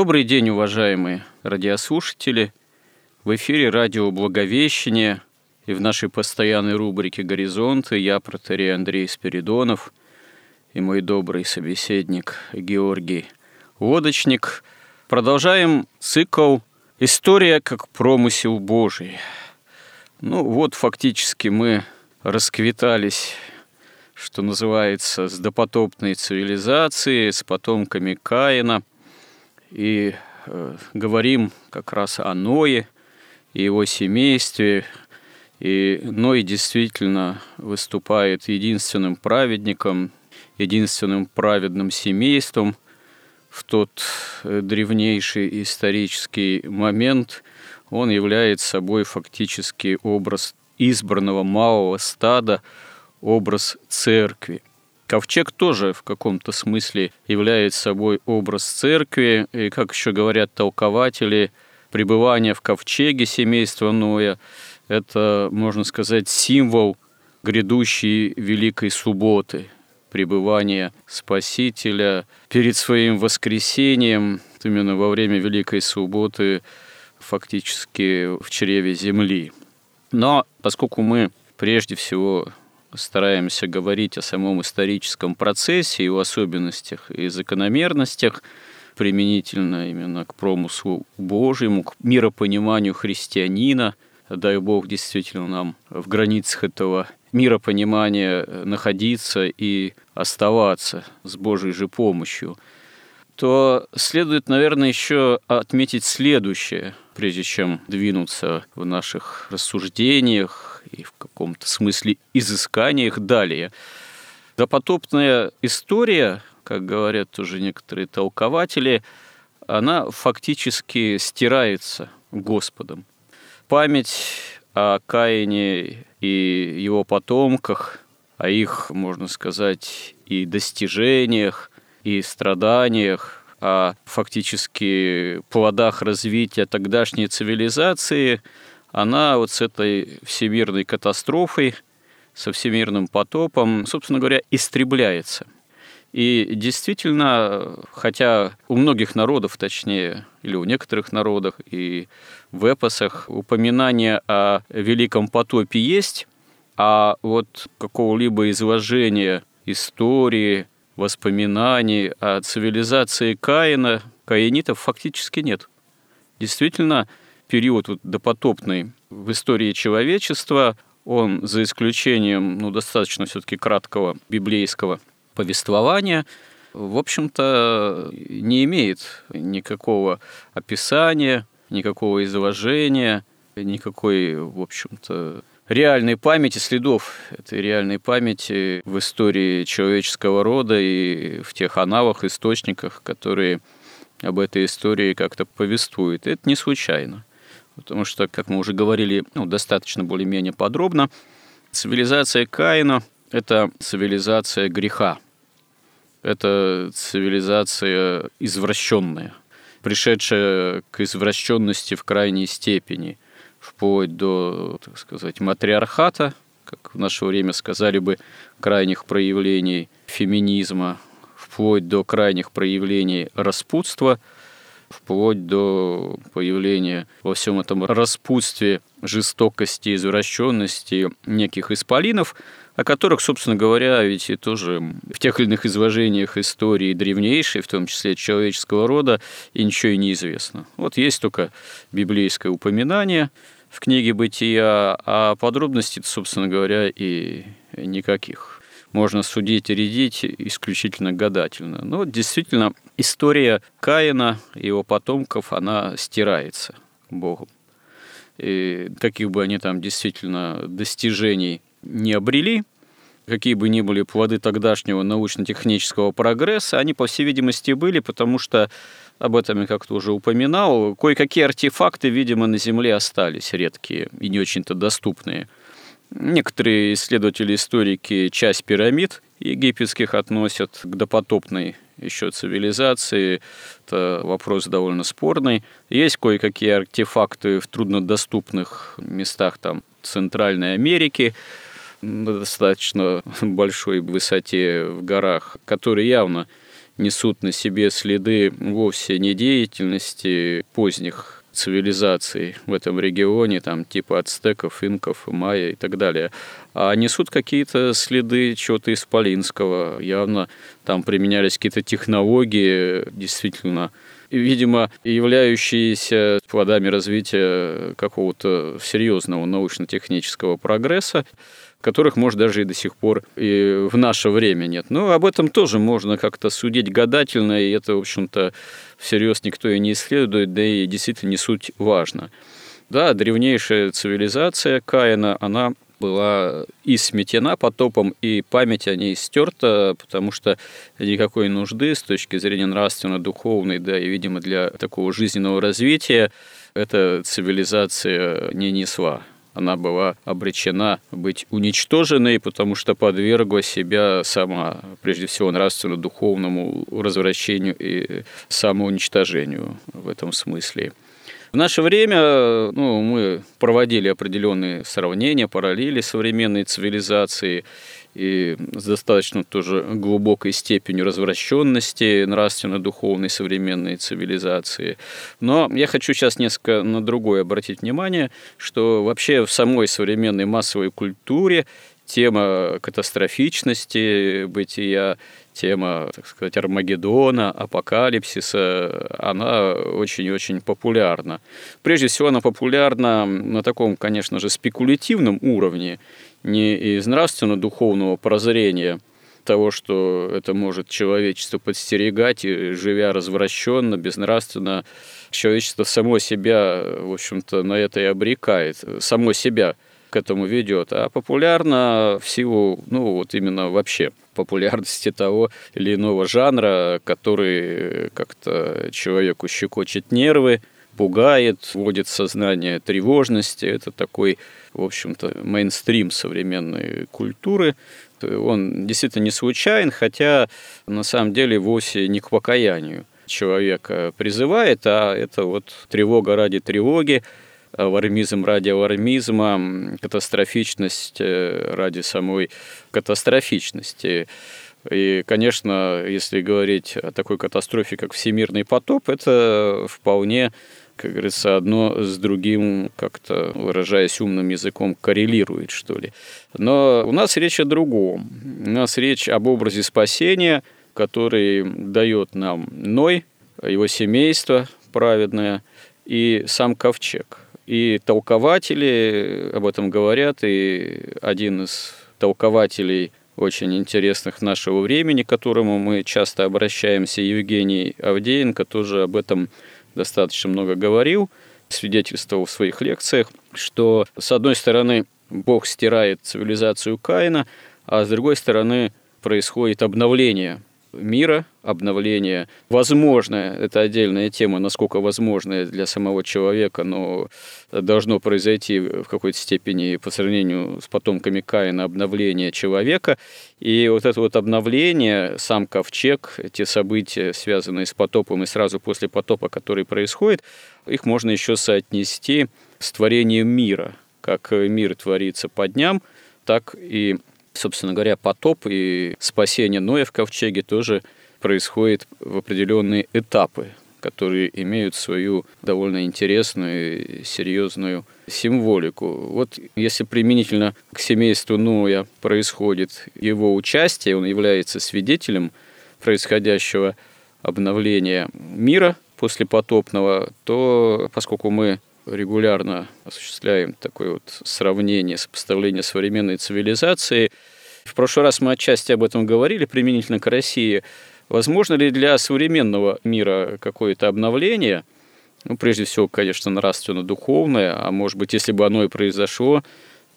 Добрый день, уважаемые радиослушатели. В эфире радио «Благовещение» и в нашей постоянной рубрике «Горизонты» я, протерей Андрей Спиридонов, и мой добрый собеседник Георгий Лодочник. Продолжаем цикл «История как промысел Божий». Ну вот, фактически мы расквитались что называется, с допотопной цивилизацией, с потомками Каина – и э, говорим как раз о Ное и его семействе. И Ной действительно выступает единственным праведником, единственным праведным семейством в тот э, древнейший исторический момент. Он является собой фактически образ избранного малого стада, образ церкви. Ковчег тоже в каком-то смысле является собой образ церкви, и, как еще говорят толкователи, пребывание в ковчеге семейства Ноя – это, можно сказать, символ грядущей Великой Субботы, пребывания Спасителя перед своим воскресением, именно во время Великой Субботы, фактически в чреве земли. Но поскольку мы прежде всего стараемся говорить о самом историческом процессе, его особенностях и закономерностях, применительно именно к промыслу Божьему, к миропониманию христианина. Дай Бог действительно нам в границах этого миропонимания находиться и оставаться с Божьей же помощью то следует, наверное, еще отметить следующее, прежде чем двинуться в наших рассуждениях и в каком-то смысле изысканиях далее. Допотопная история, как говорят уже некоторые толкователи, она фактически стирается Господом. Память о Каине и его потомках, о их, можно сказать, и достижениях, и страданиях, о фактически плодах развития тогдашней цивилизации – она вот с этой всемирной катастрофой, со всемирным потопом, собственно говоря, истребляется. И действительно, хотя у многих народов, точнее, или у некоторых народов и в эпосах упоминание о великом потопе есть, а вот какого-либо изложения истории, воспоминаний о цивилизации Каина, каинитов фактически нет. Действительно, период вот допотопный в истории человечества, он, за исключением ну, достаточно все-таки краткого библейского повествования, в общем-то, не имеет никакого описания, никакого изложения, никакой, в общем-то, реальной памяти, следов этой реальной памяти в истории человеческого рода и в тех аналах, источниках, которые об этой истории как-то повествуют. Это не случайно потому что, как мы уже говорили, ну, достаточно более-менее подробно, цивилизация Каина – это цивилизация греха, это цивилизация извращенная, пришедшая к извращенности в крайней степени, вплоть до, так сказать, матриархата, как в наше время сказали бы, крайних проявлений феминизма, вплоть до крайних проявлений распутства, вплоть до появления во всем этом распутстве жестокости, извращенности неких исполинов, о которых, собственно говоря, ведь и тоже в тех или иных изложениях истории древнейшей, в том числе человеческого рода, и ничего и не известно. Вот есть только библейское упоминание в книге «Бытия», а подробностей, собственно говоря, и никаких. Можно судить и рядить исключительно гадательно. Но действительно, история Каина и его потомков, она стирается Богом. И каких бы они там действительно достижений не обрели, какие бы ни были плоды тогдашнего научно-технического прогресса, они, по всей видимости, были, потому что, об этом я как-то уже упоминал, кое-какие артефакты, видимо, на Земле остались, редкие и не очень-то доступные. Некоторые исследователи-историки часть пирамид египетских относят к допотопной еще цивилизации. Это вопрос довольно спорный. Есть кое-какие артефакты в труднодоступных местах там, Центральной Америки, на достаточно большой высоте в горах, которые явно несут на себе следы вовсе не деятельности поздних цивилизаций в этом регионе, там типа ацтеков, инков, майя и так далее, а несут какие-то следы чего-то исполинского. Явно там применялись какие-то технологии, действительно, видимо, являющиеся плодами развития какого-то серьезного научно-технического прогресса которых, может, даже и до сих пор и в наше время нет. Но об этом тоже можно как-то судить гадательно, и это, в общем-то, всерьез никто и не исследует, да и действительно не суть важно. Да, древнейшая цивилизация Каина, она была и сметена потопом, и память о ней стерта, потому что никакой нужды с точки зрения нравственно-духовной, да, и, видимо, для такого жизненного развития эта цивилизация не несла она была обречена быть уничтоженной, потому что подвергла себя сама, прежде всего, нравственно-духовному развращению и самоуничтожению в этом смысле. В наше время ну, мы проводили определенные сравнения, параллели современной цивилизации и с достаточно тоже глубокой степенью развращенности нравственно-духовной современной цивилизации. Но я хочу сейчас несколько на другое обратить внимание, что вообще в самой современной массовой культуре тема катастрофичности бытия, тема, так сказать, Армагеддона, апокалипсиса, она очень-очень популярна. Прежде всего, она популярна на таком, конечно же, спекулятивном уровне, не из нравственно-духовного прозрения того, что это может человечество подстерегать, и живя развращенно, безнравственно, человечество само себя, в общем-то, на это и обрекает, само себя к этому ведет, а популярно в силу, ну, вот именно вообще популярности того или иного жанра, который как-то человеку щекочет нервы, пугает, вводит сознание тревожности. Это такой, в общем-то, мейнстрим современной культуры. Он действительно не случайен, хотя на самом деле вовсе не к покаянию человека призывает, а это вот тревога ради тревоги, вармизм ради вармизма, катастрофичность э, ради самой катастрофичности. И, конечно, если говорить о такой катастрофе, как всемирный потоп, это вполне как говорится, одно с другим, как-то выражаясь умным языком, коррелирует, что ли. Но у нас речь о другом. У нас речь об образе спасения, который дает нам Ной, его семейство праведное и сам ковчег. И толкователи об этом говорят, и один из толкователей очень интересных нашего времени, к которому мы часто обращаемся, Евгений Авдеенко, тоже об этом достаточно много говорил, свидетельствовал в своих лекциях, что, с одной стороны, Бог стирает цивилизацию Каина, а с другой стороны, происходит обновление мира, обновление. Возможно, это отдельная тема, насколько возможно для самого человека, но должно произойти в какой-то степени по сравнению с потомками Каина обновление человека. И вот это вот обновление, сам ковчег, эти события, связанные с потопом и сразу после потопа, который происходит, их можно еще соотнести с творением мира. Как мир творится по дням, так и собственно говоря, потоп и спасение Ноя в ковчеге тоже происходит в определенные этапы, которые имеют свою довольно интересную и серьезную символику. Вот если применительно к семейству Ноя происходит его участие, он является свидетелем происходящего обновления мира после потопного, то поскольку мы регулярно осуществляем такое вот сравнение, сопоставление современной цивилизации, в прошлый раз мы отчасти об этом говорили, применительно к России. Возможно ли для современного мира какое-то обновление – ну, прежде всего, конечно, нравственно-духовное, а может быть, если бы оно и произошло,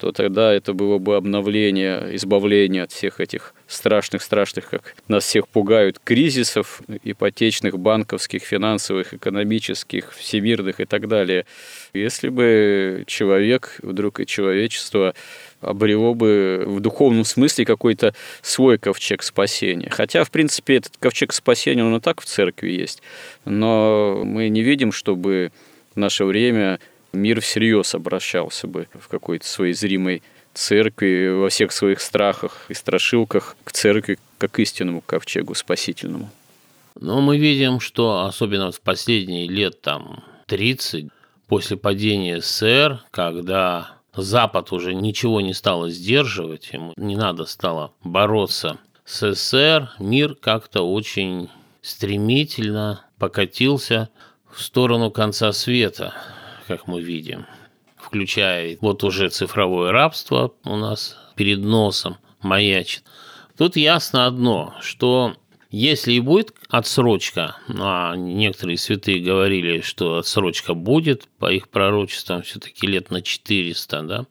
то тогда это было бы обновление, избавление от всех этих страшных-страшных, как нас всех пугают, кризисов ипотечных, банковских, финансовых, экономических, всемирных и так далее. Если бы человек, вдруг и человечество обрело бы в духовном смысле какой-то свой ковчег спасения. Хотя, в принципе, этот ковчег спасения, он и так в церкви есть. Но мы не видим, чтобы в наше время мир всерьез обращался бы в какой-то своей зримой церкви, во всех своих страхах и страшилках к церкви, как истинному ковчегу спасительному. Но мы видим, что особенно в последние лет там 30, после падения СССР, когда Запад уже ничего не стало сдерживать, ему не надо стало бороться с СССР, мир как-то очень стремительно покатился в сторону конца света, как мы видим, включая вот уже цифровое рабство у нас перед носом маячит. Тут ясно одно, что если и будет отсрочка, ну, а некоторые святые говорили, что отсрочка будет, по их пророчествам все-таки лет на 400, да,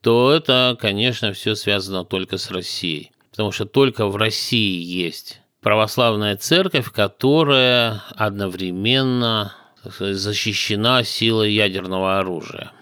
то это, конечно, все связано только с Россией. Потому что только в России есть православная церковь, которая одновременно защищена силой ядерного оружия.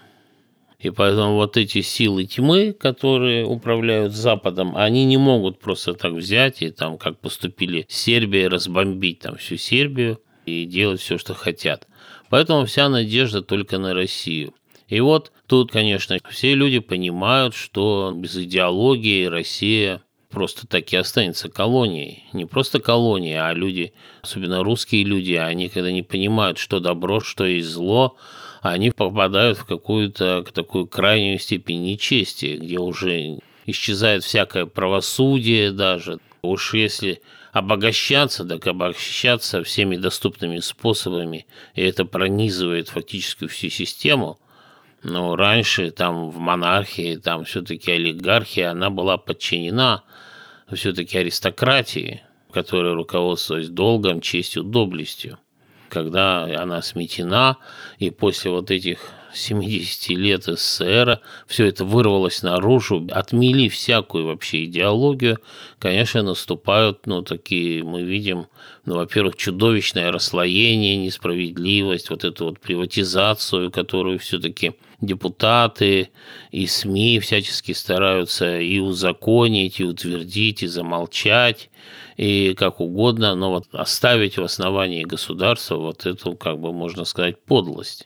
И поэтому вот эти силы тьмы, которые управляют Западом, они не могут просто так взять и там, как поступили Сербия, разбомбить там всю Сербию и делать все, что хотят. Поэтому вся надежда только на Россию. И вот тут, конечно, все люди понимают, что без идеологии Россия просто так и останется колонией. Не просто колонией, а люди, особенно русские люди, они когда не понимают, что добро, что есть зло, они попадают в какую-то такую крайнюю степень нечестия, где уже исчезает всякое правосудие даже. Уж если обогащаться, так обогащаться всеми доступными способами, и это пронизывает фактически всю систему. Но раньше там в монархии, там все-таки олигархия, она была подчинена все-таки аристократии, которая руководствовалась долгом, честью, доблестью. Когда она сметена, и после вот этих 70 лет СССР все это вырвалось наружу, отмели всякую вообще идеологию, конечно, наступают, ну, такие, мы видим, ну, во-первых, чудовищное расслоение, несправедливость, вот эту вот приватизацию, которую все-таки депутаты и СМИ всячески стараются и узаконить, и утвердить, и замолчать, и как угодно, но вот оставить в основании государства вот эту, как бы можно сказать, подлость.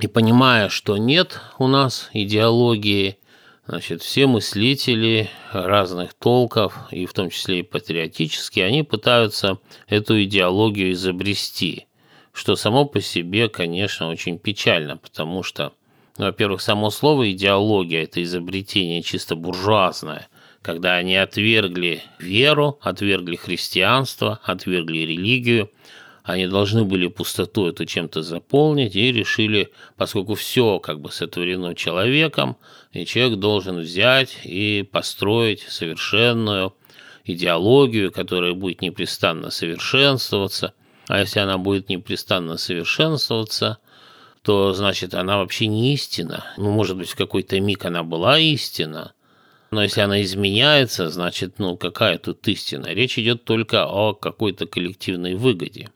И понимая, что нет у нас идеологии, значит, все мыслители разных толков, и в том числе и патриотические, они пытаются эту идеологию изобрести, что само по себе, конечно, очень печально, потому что, во-первых, само слово идеология – это изобретение чисто буржуазное – когда они отвергли веру, отвергли христианство, отвергли религию, они должны были пустоту эту чем-то заполнить и решили, поскольку все как бы сотворено человеком, и человек должен взять и построить совершенную идеологию, которая будет непрестанно совершенствоваться. А если она будет непрестанно совершенствоваться, то значит она вообще не истина. Ну, может быть, в какой-то миг она была истина, но если она изменяется, значит, ну какая тут истина? Речь идет только о какой-то коллективной выгоде.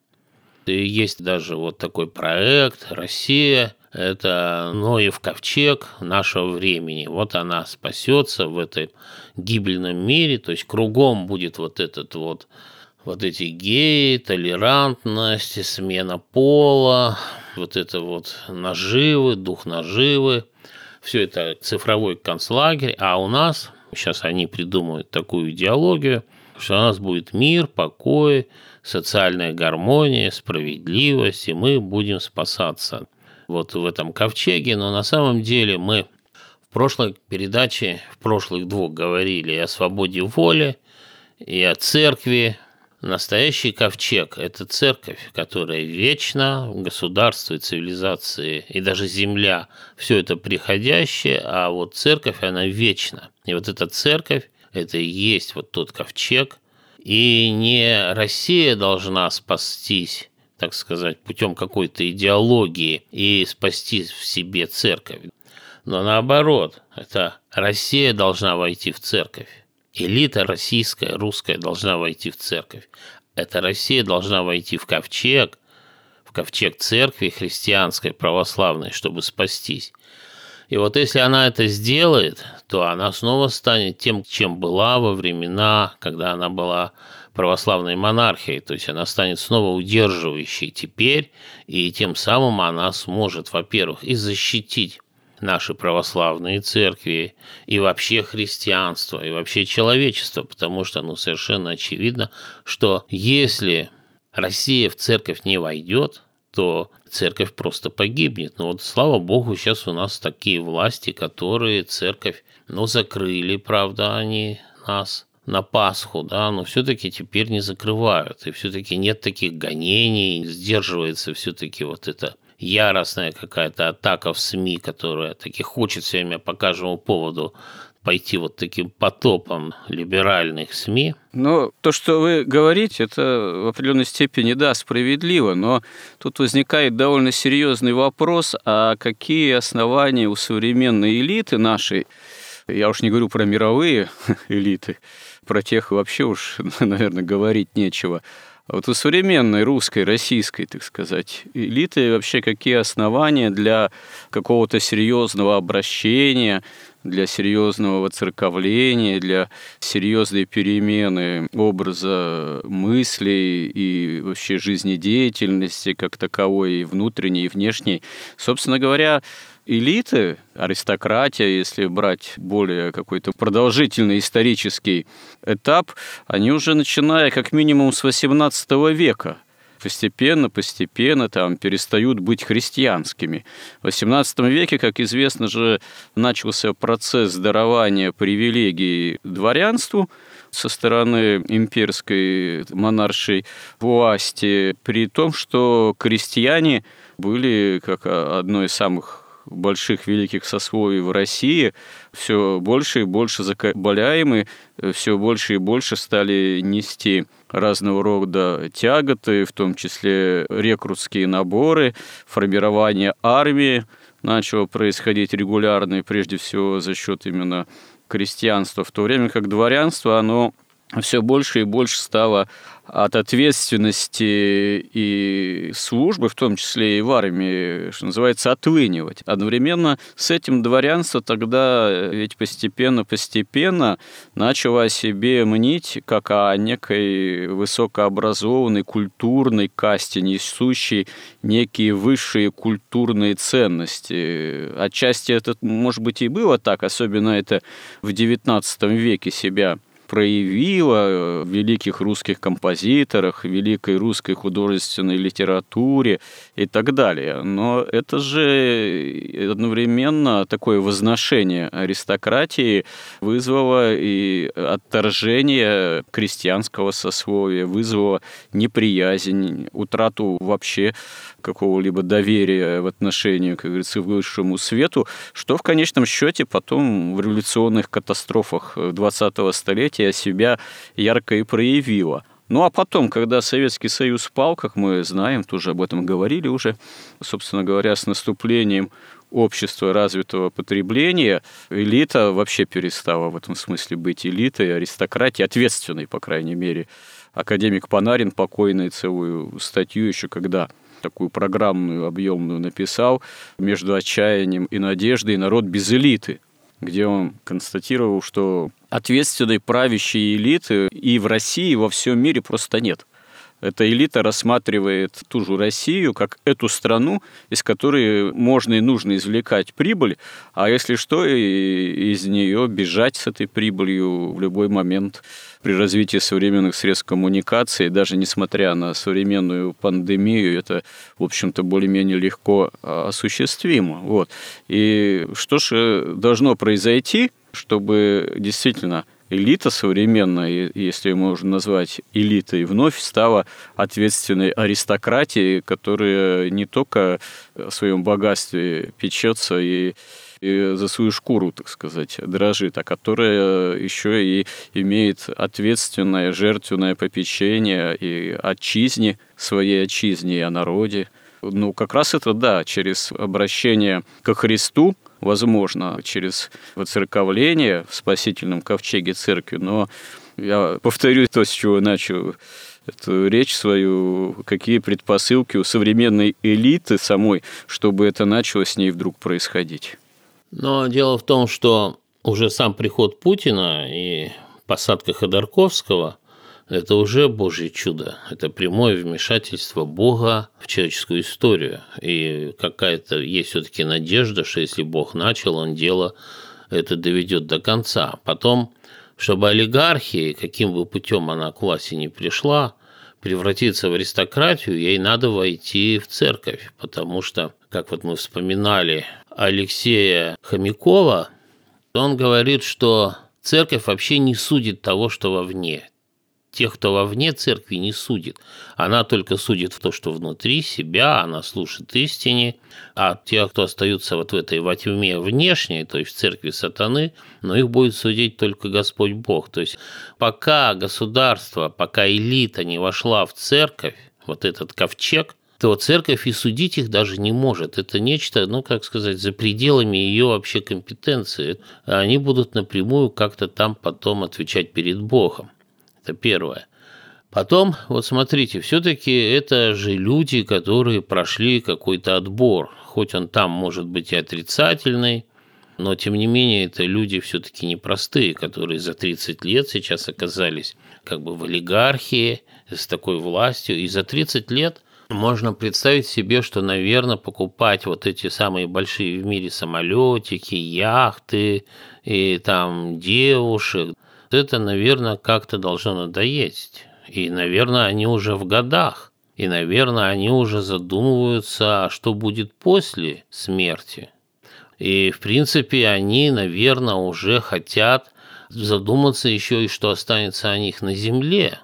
И есть даже вот такой проект «Россия», это Ноев ковчег нашего времени. Вот она спасется в этом гибельном мире, то есть кругом будет вот этот вот вот эти геи, толерантность, смена пола, вот это вот наживы, дух наживы, все это цифровой концлагерь, а у нас сейчас они придумывают такую идеологию, что у нас будет мир, покой, социальная гармония, справедливость, и мы будем спасаться вот в этом ковчеге. Но на самом деле мы в прошлой передаче, в прошлых двух говорили о свободе воли, и о церкви. Настоящий ковчег – это церковь, которая вечна, государство и цивилизации, и даже земля – все это приходящее, а вот церковь, она вечна. И вот эта церковь – это и есть вот тот ковчег, и не Россия должна спастись, так сказать, путем какой-то идеологии и спасти в себе церковь. Но наоборот, это Россия должна войти в церковь. Элита российская, русская должна войти в церковь. Эта Россия должна войти в ковчег, в ковчег церкви христианской, православной, чтобы спастись. И вот если она это сделает, то она снова станет тем, чем была во времена, когда она была православной монархией, то есть она станет снова удерживающей теперь, и тем самым она сможет, во-первых, и защитить наши православные церкви, и вообще христианство, и вообще человечество, потому что ну, совершенно очевидно, что если Россия в церковь не войдет, то церковь просто погибнет. Но вот слава богу, сейчас у нас такие власти, которые церковь, ну, закрыли, правда, они нас на Пасху, да, но все-таки теперь не закрывают, и все-таки нет таких гонений, сдерживается все-таки вот это яростная какая-то атака в СМИ, которая таки хочет все время по каждому поводу пойти вот таким потопом либеральных СМИ. Но то, что вы говорите, это в определенной степени, да, справедливо, но тут возникает довольно серьезный вопрос, а какие основания у современной элиты нашей, я уж не говорю про мировые элиты, про тех вообще уж, наверное, говорить нечего, а вот у современной русской, российской, так сказать, элиты вообще какие основания для какого-то серьезного обращения, для серьезного воцерковления, для серьезной перемены образа мыслей и вообще жизнедеятельности как таковой, и внутренней, и внешней. Собственно говоря, элиты, аристократия, если брать более какой-то продолжительный исторический этап, они уже начиная как минимум с XVIII века постепенно, постепенно там перестают быть христианскими. В XVIII веке, как известно же, начался процесс дарования привилегий дворянству со стороны имперской монаршей власти, при том, что крестьяне были как одно из самых больших великих сословий в России все больше и больше закабаляемы, все больше и больше стали нести разного рода тяготы, в том числе рекрутские наборы, формирование армии начало происходить регулярно и прежде всего за счет именно крестьянства, в то время как дворянство, оно все больше и больше стало от ответственности и службы, в том числе и в армии, что называется, отлынивать. Одновременно с этим дворянство тогда ведь постепенно-постепенно начало о себе мнить как о некой высокообразованной культурной касте, несущей некие высшие культурные ценности. Отчасти это, может быть, и было так, особенно это в XIX веке себя проявила в великих русских композиторах, великой русской художественной литературе и так далее. Но это же одновременно такое возношение аристократии вызвало и отторжение крестьянского сословия, вызвало неприязнь, утрату вообще какого-либо доверия в отношении, как говорится, к высшему свету, что в конечном счете потом в революционных катастрофах 20-го столетия себя ярко и проявило. Ну а потом, когда Советский Союз пал, как мы знаем, тоже об этом говорили уже, собственно говоря, с наступлением общества развитого потребления, элита вообще перестала в этом смысле быть элитой, аристократией, ответственной, по крайней мере. Академик Панарин покойный целую статью еще когда такую программную, объемную написал «Между отчаянием и надеждой народ без элиты», где он констатировал, что ответственной правящей элиты и в России, и во всем мире просто нет. эта элита рассматривает ту же Россию как эту страну, из которой можно и нужно извлекать прибыль, а если что, из нее бежать с этой прибылью в любой момент при развитии современных средств коммуникации, даже несмотря на современную пандемию, это, в общем-то, более-менее легко а, осуществимо. Вот. И что же должно произойти, чтобы действительно элита современная, если ее можно назвать элитой, вновь стала ответственной аристократией, которая не только о своем богатстве печется и и за свою шкуру, так сказать, дрожит, а которая еще и имеет ответственное, жертвенное попечение и отчизне, своей отчизне, и о народе. Ну, как раз это, да, через обращение ко Христу, возможно, через воцерковление в спасительном ковчеге церкви, но я повторю то, с чего начал эту речь свою, какие предпосылки у современной элиты самой, чтобы это начало с ней вдруг происходить. Но дело в том, что уже сам приход Путина и посадка Ходорковского – это уже Божье чудо. Это прямое вмешательство Бога в человеческую историю. И какая-то есть все-таки надежда, что если Бог начал, он дело это доведет до конца. Потом, чтобы олигархия, каким бы путем она к власти не пришла, превратиться в аристократию, ей надо войти в церковь, потому что, как вот мы вспоминали Алексея Хомякова, он говорит, что церковь вообще не судит того, что вовне. Тех, кто вовне церкви, не судит. Она только судит в то, что внутри себя, она слушает истине, а те, кто остаются вот в этой во тьме внешней, то есть в церкви сатаны, но их будет судить только Господь Бог. То есть пока государство, пока элита не вошла в церковь, вот этот ковчег – то церковь и судить их даже не может. Это нечто, ну, как сказать, за пределами ее вообще компетенции. Они будут напрямую как-то там потом отвечать перед Богом. Это первое. Потом, вот смотрите, все-таки это же люди, которые прошли какой-то отбор. Хоть он там может быть и отрицательный, но тем не менее это люди все-таки непростые, которые за 30 лет сейчас оказались как бы в олигархии с такой властью. И за 30 лет можно представить себе, что, наверное, покупать вот эти самые большие в мире самолетики, яхты и там девушек, это, наверное, как-то должно надоесть. И, наверное, они уже в годах. И, наверное, они уже задумываются, а что будет после смерти. И, в принципе, они, наверное, уже хотят задуматься еще и что останется о них на земле,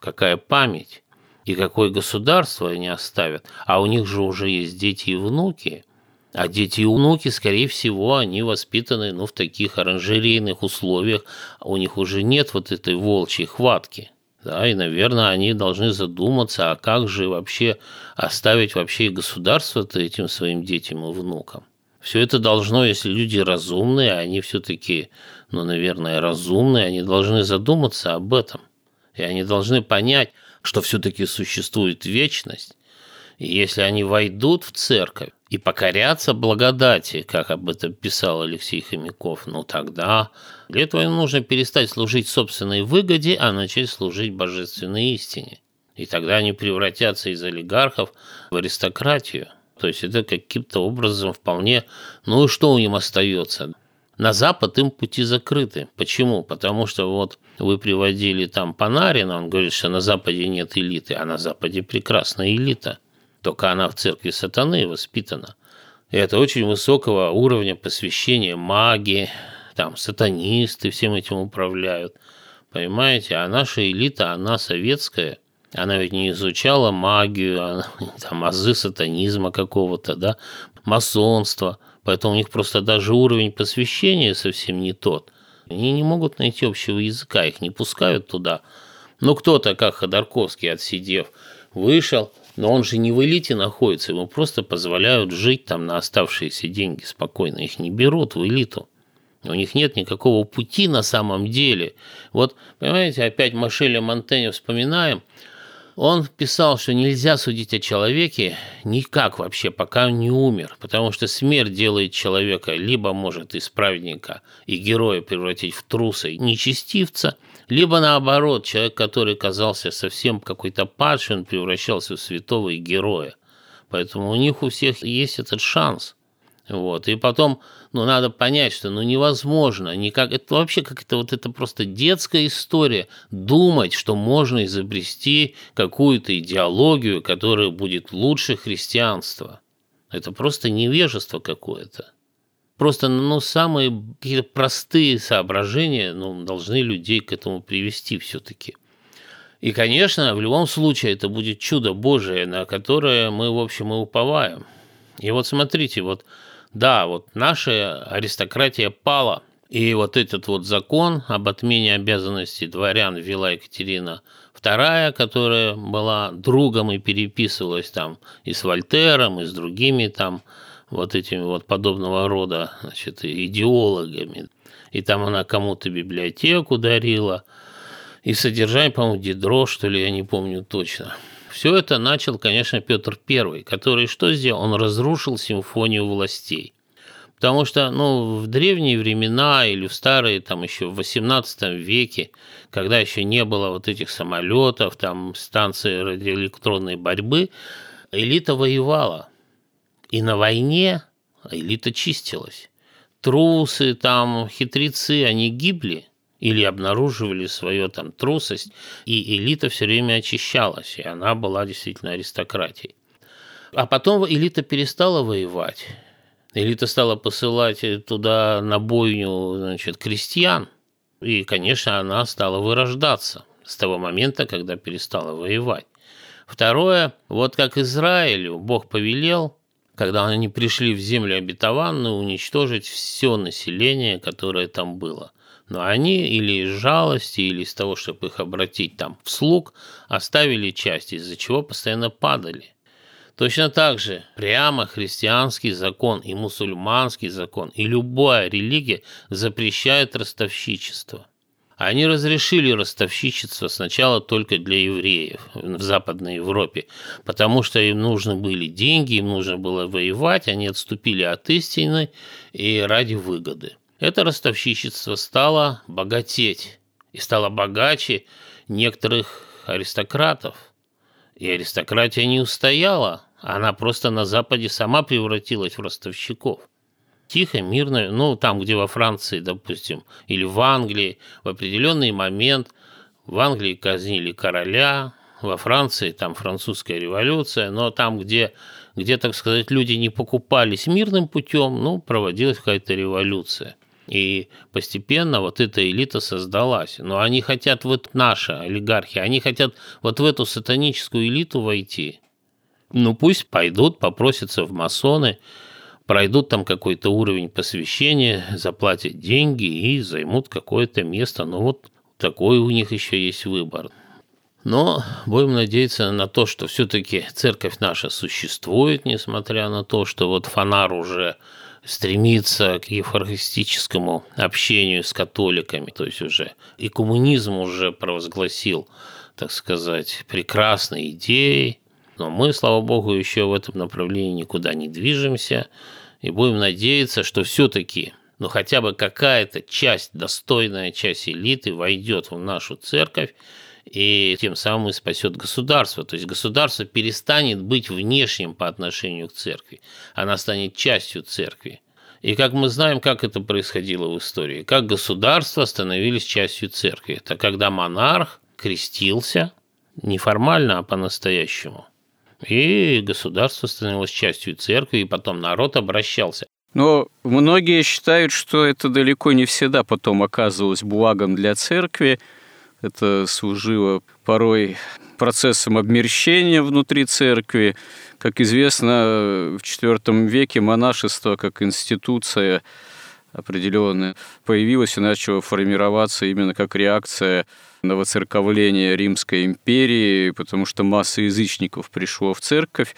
какая память и какое государство они оставят. А у них же уже есть дети и внуки. А дети и внуки, скорее всего, они воспитаны ну, в таких оранжерейных условиях. У них уже нет вот этой волчьей хватки. Да, и, наверное, они должны задуматься, а как же вообще оставить вообще государство-то этим своим детям и внукам. Все это должно, если люди разумные, а они все-таки, ну, наверное, разумные, они должны задуматься об этом. И они должны понять, что все-таки существует вечность, и если они войдут в церковь и покорятся благодати, как об этом писал Алексей Хомяков, ну тогда для этого им нужно перестать служить собственной выгоде, а начать служить божественной истине. И тогда они превратятся из олигархов в аристократию. То есть это каким-то образом вполне... Ну и что у них остается? На Запад им пути закрыты. Почему? Потому что вот вы приводили там Панарина, он говорит, что на Западе нет элиты, а на Западе прекрасная элита. Только она в церкви сатаны воспитана. И это очень высокого уровня посвящения маги, там сатанисты всем этим управляют. Понимаете? А наша элита, она советская, она ведь не изучала магию, она, там, азы сатанизма какого-то, да, масонства – Поэтому у них просто даже уровень посвящения совсем не тот. Они не могут найти общего языка, их не пускают туда. Ну, кто-то, как Ходорковский, отсидев, вышел, но он же не в элите находится, ему просто позволяют жить там на оставшиеся деньги спокойно. Их не берут в элиту. У них нет никакого пути на самом деле. Вот, понимаете, опять Машеля Монтенья вспоминаем. Он писал, что нельзя судить о человеке никак вообще, пока он не умер, потому что смерть делает человека либо может из праведника и героя превратить в труса и нечестивца, либо наоборот, человек, который казался совсем какой-то падший, превращался в святого и героя. Поэтому у них у всех есть этот шанс – вот. И потом, ну, надо понять, что ну, невозможно никак... Это вообще как-то вот это просто детская история. Думать, что можно изобрести какую-то идеологию, которая будет лучше христианства. Это просто невежество какое-то. Просто, ну, самые какие-то простые соображения ну, должны людей к этому привести все-таки. И, конечно, в любом случае это будет чудо Божие, на которое мы, в общем, и уповаем. И вот смотрите, вот да, вот наша аристократия пала, и вот этот вот закон об отмене обязанностей дворян ввела Екатерина II, которая была другом и переписывалась там и с Вольтером, и с другими там вот этими вот подобного рода значит, идеологами. И там она кому-то библиотеку дарила, и содержание, по-моему, Дидро, что ли, я не помню точно. Все это начал, конечно, Петр I, который что сделал? Он разрушил симфонию властей. Потому что ну, в древние времена или в старые, там еще в 18 веке, когда еще не было вот этих самолетов, там станции радиоэлектронной борьбы, элита воевала. И на войне элита чистилась. Трусы, там, хитрецы, они гибли – или обнаруживали свою там трусость, и элита все время очищалась, и она была действительно аристократией. А потом элита перестала воевать. Элита стала посылать туда на бойню значит, крестьян, и, конечно, она стала вырождаться с того момента, когда перестала воевать. Второе, вот как Израилю Бог повелел, когда они пришли в землю обетованную, уничтожить все население, которое там было – но они или из жалости, или из того, чтобы их обратить там в слуг, оставили часть, из-за чего постоянно падали. Точно так же прямо христианский закон и мусульманский закон и любая религия запрещает ростовщичество. Они разрешили ростовщичество сначала только для евреев в Западной Европе, потому что им нужны были деньги, им нужно было воевать, они отступили от истины и ради выгоды это ростовщичество стало богатеть и стало богаче некоторых аристократов. И аристократия не устояла, она просто на Западе сама превратилась в ростовщиков. Тихо, мирно, ну, там, где во Франции, допустим, или в Англии, в определенный момент в Англии казнили короля, во Франции там французская революция, но там, где, где так сказать, люди не покупались мирным путем, ну, проводилась какая-то революция. И постепенно вот эта элита создалась. Но они хотят, вот наши олигархи, они хотят вот в эту сатаническую элиту войти. Ну пусть пойдут, попросятся в масоны, пройдут там какой-то уровень посвящения, заплатят деньги и займут какое-то место. Но вот такой у них еще есть выбор. Но будем надеяться на то, что все-таки церковь наша существует, несмотря на то, что вот фонар уже стремится к евхаристическому общению с католиками, то есть уже и коммунизм уже провозгласил, так сказать, прекрасные идеи, но мы, слава богу, еще в этом направлении никуда не движемся, и будем надеяться, что все-таки ну хотя бы какая-то часть, достойная часть элиты войдет в нашу церковь и тем самым спасет государство. То есть государство перестанет быть внешним по отношению к церкви, она станет частью церкви. И как мы знаем, как это происходило в истории, как государства становились частью церкви. Это когда монарх крестился не формально, а по-настоящему. И государство становилось частью церкви, и потом народ обращался. Но многие считают, что это далеко не всегда потом оказывалось благом для церкви, это служило порой процессом обмерщения внутри церкви. Как известно, в IV веке монашество как институция определенная появилась и начала формироваться именно как реакция на воцерковление Римской империи, потому что масса язычников пришло в церковь,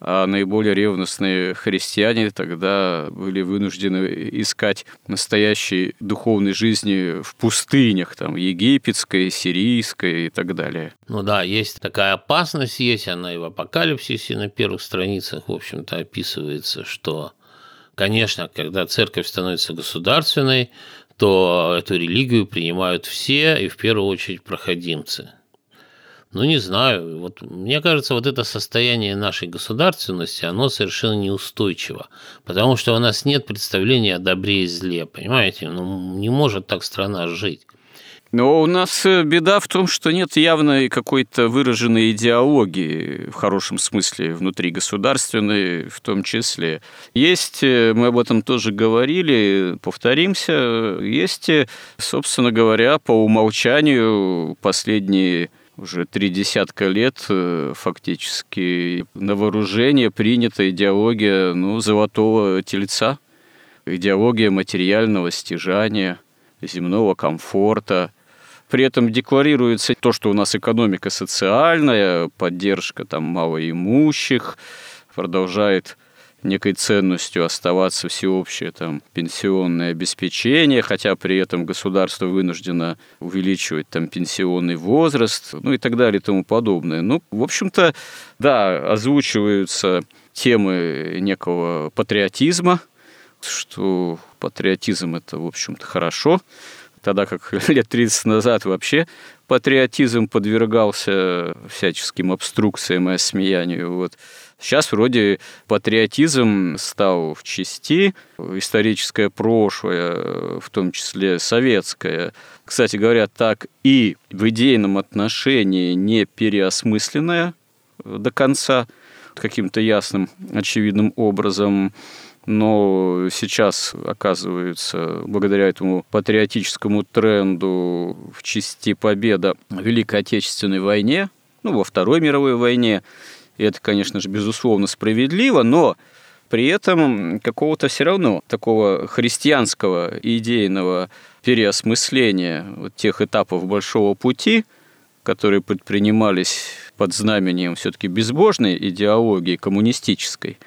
а наиболее ревностные христиане тогда были вынуждены искать настоящей духовной жизни в пустынях, там, египетской, сирийской и так далее. Ну да, есть такая опасность, есть она и в апокалипсисе на первых страницах, в общем-то, описывается, что, конечно, когда церковь становится государственной, то эту религию принимают все, и в первую очередь проходимцы – ну, не знаю. Вот, мне кажется, вот это состояние нашей государственности, оно совершенно неустойчиво. Потому что у нас нет представления о добре и зле. Понимаете? Ну, не может так страна жить. Но у нас э, беда в том, что нет явной какой-то выраженной идеологии, в хорошем смысле, внутри государственной в том числе. Есть, э, мы об этом тоже говорили, повторимся, есть, э, собственно говоря, по умолчанию последние уже три десятка лет фактически на вооружение принята идеология ну, золотого тельца, идеология материального стяжания, земного комфорта. При этом декларируется то, что у нас экономика социальная, поддержка там малоимущих, продолжает некой ценностью оставаться всеобщее там, пенсионное обеспечение, хотя при этом государство вынуждено увеличивать там, пенсионный возраст, ну и так далее и тому подобное. Ну, в общем-то, да, озвучиваются темы некого патриотизма, что патриотизм это, в общем-то, хорошо, тогда как лет 30 назад вообще патриотизм подвергался всяческим обструкциям и осмеянию. Вот. Сейчас вроде патриотизм стал в части, историческое прошлое, в том числе советское. Кстати говоря, так и в идейном отношении не переосмысленное до конца каким-то ясным, очевидным образом но сейчас оказывается, благодаря этому патриотическому тренду в части победа в Великой Отечественной войне, ну, во Второй мировой войне, и это, конечно же, безусловно справедливо, но при этом какого-то все равно такого христианского идейного переосмысления вот тех этапов большого пути, которые предпринимались под знаменем все-таки безбожной идеологии коммунистической,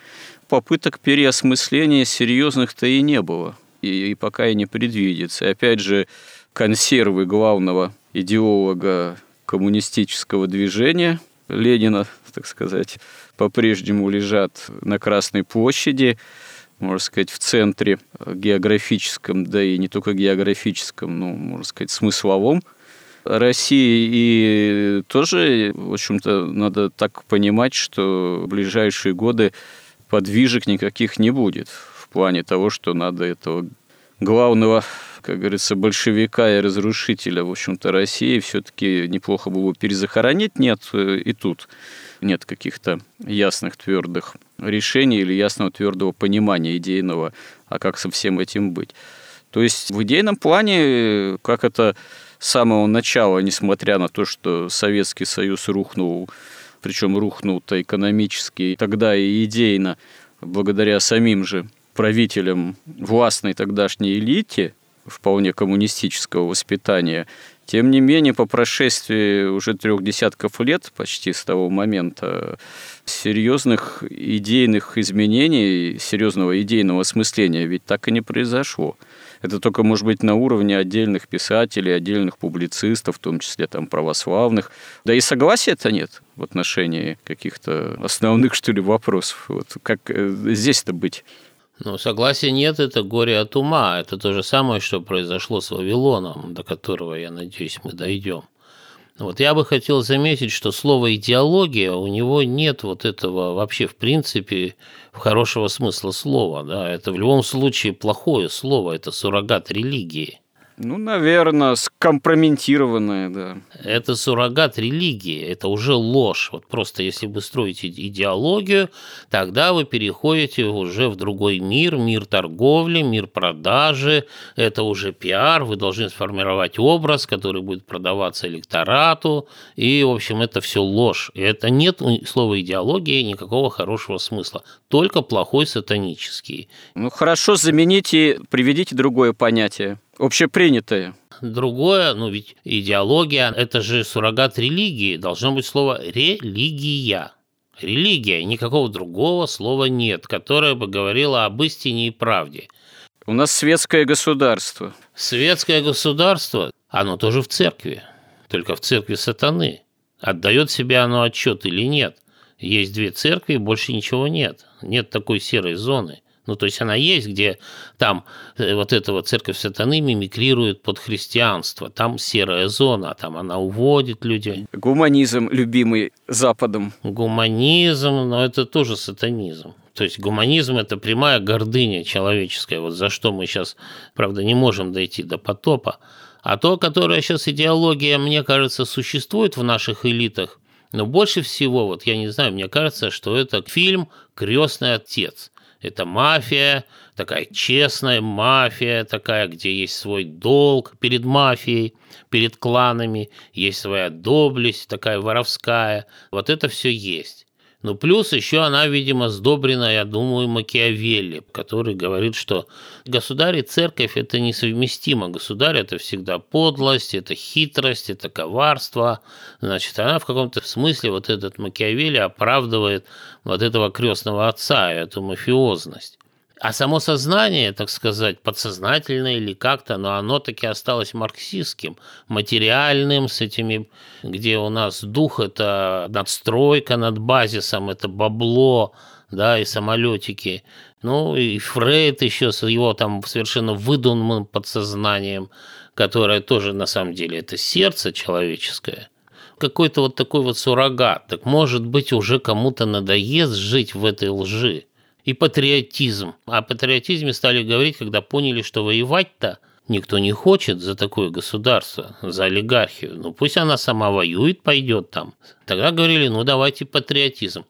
попыток переосмысления серьезных-то и не было, и, и пока и не предвидится. И опять же, консервы главного идеолога коммунистического движения – Ленина, так сказать, по-прежнему лежат на Красной площади, можно сказать, в центре географическом, да и не только географическом, но, можно сказать, смысловом России. И тоже, в общем-то, надо так понимать, что в ближайшие годы подвижек никаких не будет в плане того, что надо этого главного как говорится, большевика и разрушителя, в общем-то, России все-таки неплохо было бы перезахоронить. Нет, э, и тут нет каких-то ясных, твердых решений или ясного, твердого понимания идейного, а как со всем этим быть. То есть в идейном плане, как это с самого начала, несмотря на то, что Советский Союз рухнул, причем рухнул-то экономически, тогда и идейно, благодаря самим же правителям властной тогдашней элите, вполне коммунистического воспитания. Тем не менее, по прошествии уже трех десятков лет, почти с того момента, серьезных идейных изменений, серьезного идейного осмысления ведь так и не произошло. Это только, может быть, на уровне отдельных писателей, отдельных публицистов, в том числе там православных. Да и согласия-то нет в отношении каких-то основных, что ли, вопросов. Вот как э, здесь-то быть? Но согласия нет, это горе от ума. Это то же самое, что произошло с Вавилоном, до которого, я надеюсь, мы дойдем. Вот я бы хотел заметить, что слово идеология у него нет вот этого вообще в принципе хорошего смысла слова. Да? Это в любом случае плохое слово, это суррогат религии. Ну, наверное, скомпрометированная, да. Это суррогат религии, это уже ложь. Вот просто если вы строите идеологию, тогда вы переходите уже в другой мир, мир торговли, мир продажи, это уже пиар, вы должны сформировать образ, который будет продаваться электорату, и, в общем, это все ложь. Это нет слова идеология никакого хорошего смысла, только плохой сатанический. Ну, хорошо, замените, приведите другое понятие общепринятое. Другое, ну ведь идеология – это же суррогат религии, должно быть слово «религия». Религия, никакого другого слова нет, которое бы говорило об истине и правде. У нас светское государство. Светское государство, оно тоже в церкви, только в церкви сатаны. Отдает себе оно отчет или нет? Есть две церкви, больше ничего нет. Нет такой серой зоны. Ну, то есть она есть, где там э, вот эта вот церковь сатаны мимикрирует под христианство. Там серая зона, там она уводит людей. Гуманизм, любимый Западом. Гуманизм, но это тоже сатанизм. То есть гуманизм – это прямая гордыня человеческая, вот за что мы сейчас, правда, не можем дойти до потопа. А то, которая сейчас идеология, мне кажется, существует в наших элитах, но больше всего, вот я не знаю, мне кажется, что это фильм «Крестный отец». Это мафия, такая честная мафия, такая, где есть свой долг перед мафией, перед кланами, есть своя доблесть, такая воровская. Вот это все есть. Ну, плюс еще она, видимо, сдобрена, я думаю, Макиавелли, который говорит, что государь и церковь – это несовместимо. Государь – это всегда подлость, это хитрость, это коварство. Значит, она в каком-то смысле, вот этот Макиавелли оправдывает вот этого крестного отца, эту мафиозность. А само сознание, так сказать, подсознательное или как-то, но оно таки осталось марксистским, материальным, с этими, где у нас дух – это надстройка над базисом, это бабло, да, и самолетики. Ну, и Фрейд еще с его там совершенно выдуманным подсознанием, которое тоже на самом деле это сердце человеческое какой-то вот такой вот суррогат. Так может быть уже кому-то надоест жить в этой лжи и патриотизм. О патриотизме стали говорить, когда поняли, что воевать-то никто не хочет за такое государство, за олигархию. Ну пусть она сама воюет, пойдет там. Тогда говорили, ну давайте патриотизм.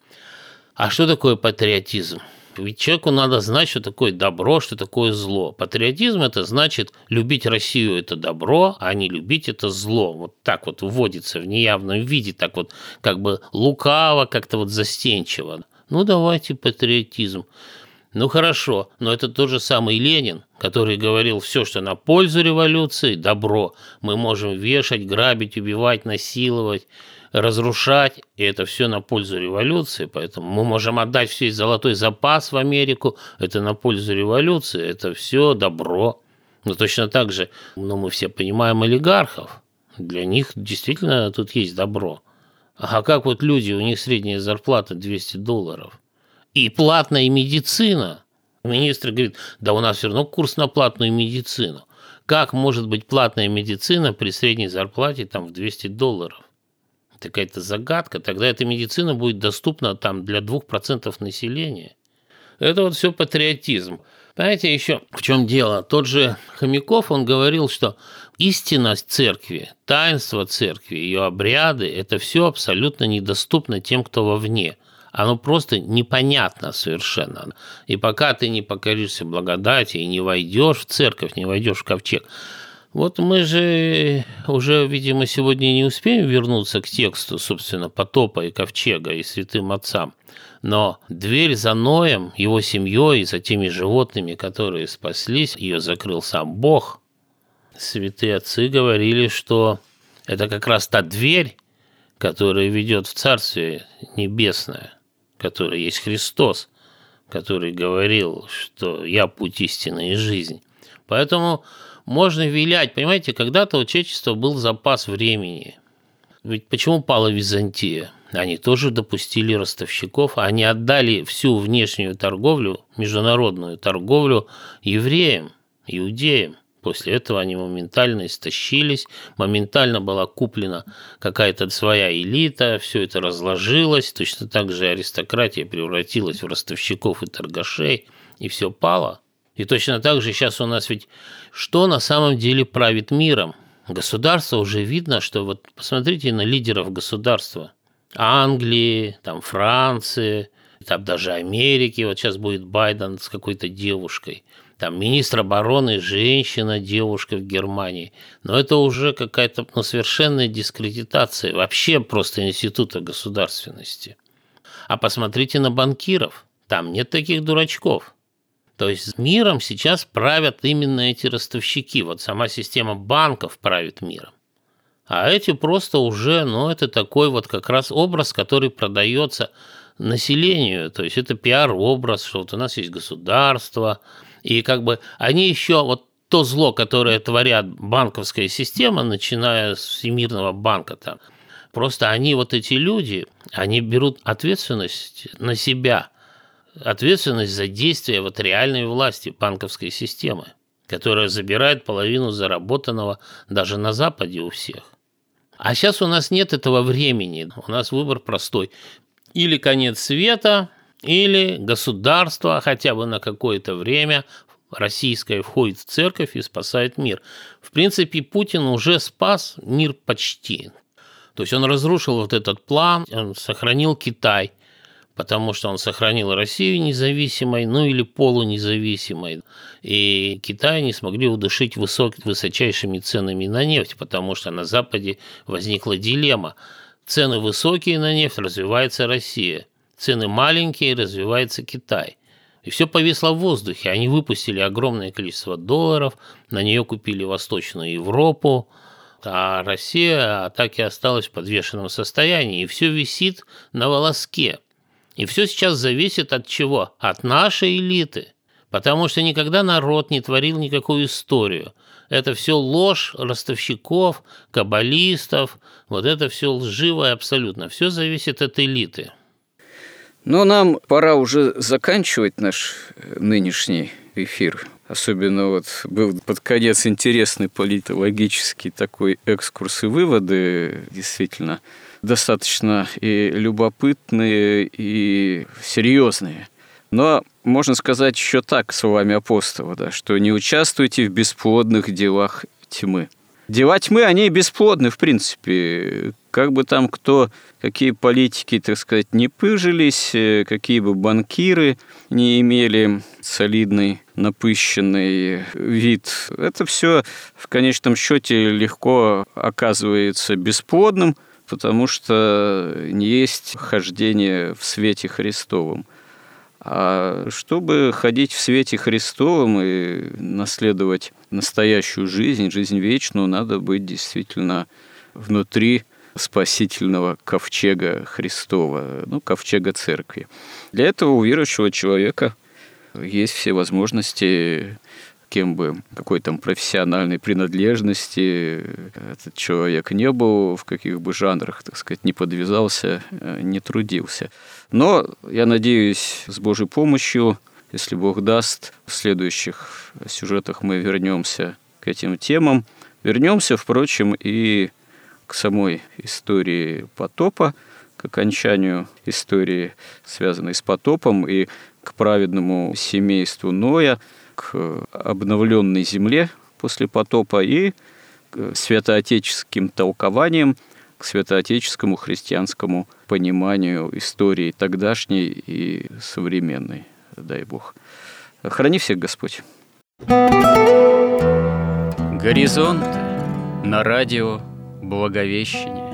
А что такое патриотизм? Ведь человеку надо знать, что такое добро, что такое зло. Патриотизм – это значит любить Россию – это добро, а не любить – это зло. Вот так вот вводится в неявном виде, так вот как бы лукаво, как-то вот застенчиво. Ну, давайте патриотизм. Ну хорошо, но это тот же самый Ленин, который говорил все, что на пользу революции, добро. Мы можем вешать, грабить, убивать, насиловать, разрушать, и это все на пользу революции. Поэтому мы можем отдать все золотой запас в Америку, это на пользу революции, это все добро. Но точно так же, ну, мы все понимаем олигархов. Для них действительно тут есть добро. А как вот люди, у них средняя зарплата 200 долларов. И платная медицина. Министр говорит, да у нас все равно курс на платную медицину. Как может быть платная медицина при средней зарплате там в 200 долларов? Это какая-то загадка. Тогда эта медицина будет доступна там для 2% населения. Это вот все патриотизм. Знаете, еще в чем дело? Тот же Хомяков, он говорил, что истинность церкви, таинство церкви, ее обряды – это все абсолютно недоступно тем, кто вовне. Оно просто непонятно совершенно. И пока ты не покоришься благодати и не войдешь в церковь, не войдешь в ковчег, вот мы же уже, видимо, сегодня не успеем вернуться к тексту, собственно, потопа и ковчега и святым отцам. Но дверь за Ноем, его семьей за теми животными, которые спаслись, ее закрыл сам Бог. Святые отцы говорили, что это как раз та дверь, которая ведет в Царствие Небесное, которая есть Христос, который говорил, что «я путь истины и жизнь». Поэтому можно вилять. Понимаете, когда-то у человечества был запас времени. Ведь почему пала Византия? Они тоже допустили ростовщиков, они отдали всю внешнюю торговлю, международную торговлю евреям, иудеям. После этого они моментально истощились, моментально была куплена какая-то своя элита, все это разложилось, точно так же аристократия превратилась в ростовщиков и торгашей, и все пало. И точно так же сейчас у нас ведь что на самом деле правит миром? Государство уже видно, что вот посмотрите на лидеров государства. Англии, там Франции, там даже Америки. Вот сейчас будет Байден с какой-то девушкой. Там министр обороны, женщина, девушка в Германии. Но это уже какая-то ну, совершенная дискредитация вообще просто института государственности. А посмотрите на банкиров. Там нет таких дурачков. То есть миром сейчас правят именно эти ростовщики. Вот сама система банков правит миром. А эти просто уже, ну, это такой вот как раз образ, который продается населению. То есть это пиар-образ, что вот у нас есть государство. И как бы они еще вот то зло, которое творят банковская система, начиная с Всемирного банка там, просто они, вот эти люди, они берут ответственность на себя, ответственность за действия вот реальной власти банковской системы, которая забирает половину заработанного даже на Западе у всех. А сейчас у нас нет этого времени. У нас выбор простой. Или конец света, или государство хотя бы на какое-то время российское входит в церковь и спасает мир. В принципе, Путин уже спас мир почти. То есть он разрушил вот этот план, он сохранил Китай, потому что он сохранил Россию независимой, ну или полунезависимой. И Китай не смогли удушить высок, высочайшими ценами на нефть, потому что на Западе возникла дилемма. Цены высокие на нефть, развивается Россия. Цены маленькие, развивается Китай. И все повисло в воздухе. Они выпустили огромное количество долларов, на нее купили Восточную Европу, а Россия так и осталась в подвешенном состоянии. И все висит на волоске. И все сейчас зависит от чего? От нашей элиты. Потому что никогда народ не творил никакую историю. Это все ложь ростовщиков, каббалистов. Вот это все лживое абсолютно. Все зависит от элиты. Но нам пора уже заканчивать наш нынешний эфир. Особенно вот был под конец интересный политологический такой экскурс и выводы. Действительно, достаточно и любопытные, и серьезные. Но можно сказать еще так словами апостола, да, что не участвуйте в бесплодных делах тьмы. Дела тьмы, они бесплодны, в принципе. Как бы там кто, какие политики, так сказать, не пыжились, э, какие бы банкиры не имели солидный, напыщенный вид, это все в конечном счете легко оказывается бесплодным – потому что не есть хождение в свете Христовом. А чтобы ходить в свете Христовом и наследовать настоящую жизнь, жизнь вечную, надо быть действительно внутри спасительного ковчега Христова, ну, ковчега церкви. Для этого у верующего человека есть все возможности кем бы, какой там профессиональной принадлежности этот человек не был, в каких бы жанрах, так сказать, не подвязался, э, не трудился. Но, я надеюсь, с Божьей помощью, если Бог даст, в следующих сюжетах мы вернемся к этим темам. Вернемся, впрочем, и к самой истории потопа, к окончанию истории, связанной с потопом, и к праведному семейству Ноя – к обновленной земле после потопа и к святоотеческим толкованиям, к святоотеческому христианскому пониманию истории тогдашней и современной, дай Бог. Храни всех Господь. Горизонт на радио Благовещение.